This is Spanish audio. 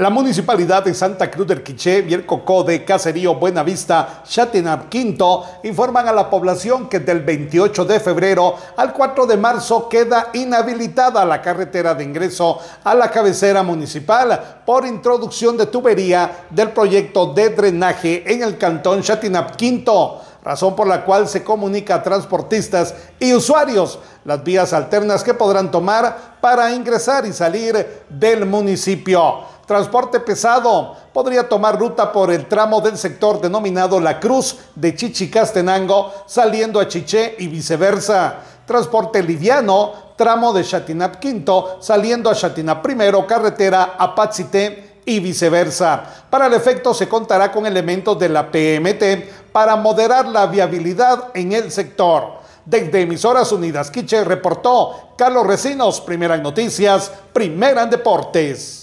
La municipalidad de Santa Cruz del Quiché y el Cocó de Caserío Buenavista, Chatinap Quinto, informan a la población que del 28 de febrero al 4 de marzo queda inhabilitada la carretera de ingreso a la cabecera municipal por introducción de tubería del proyecto de drenaje en el cantón Chatinap Quinto razón por la cual se comunica a transportistas y usuarios las vías alternas que podrán tomar para ingresar y salir del municipio. Transporte pesado podría tomar ruta por el tramo del sector denominado La Cruz de Chichicastenango, saliendo a Chiché y viceversa. Transporte liviano, tramo de Chatinap Quinto, saliendo a Chatinap Primero, carretera a Patzité y viceversa. Para el efecto se contará con elementos de la PMT para moderar la viabilidad en el sector. Desde Emisoras Unidas Quiche reportó Carlos Recinos, Primera en Noticias, Primera en Deportes.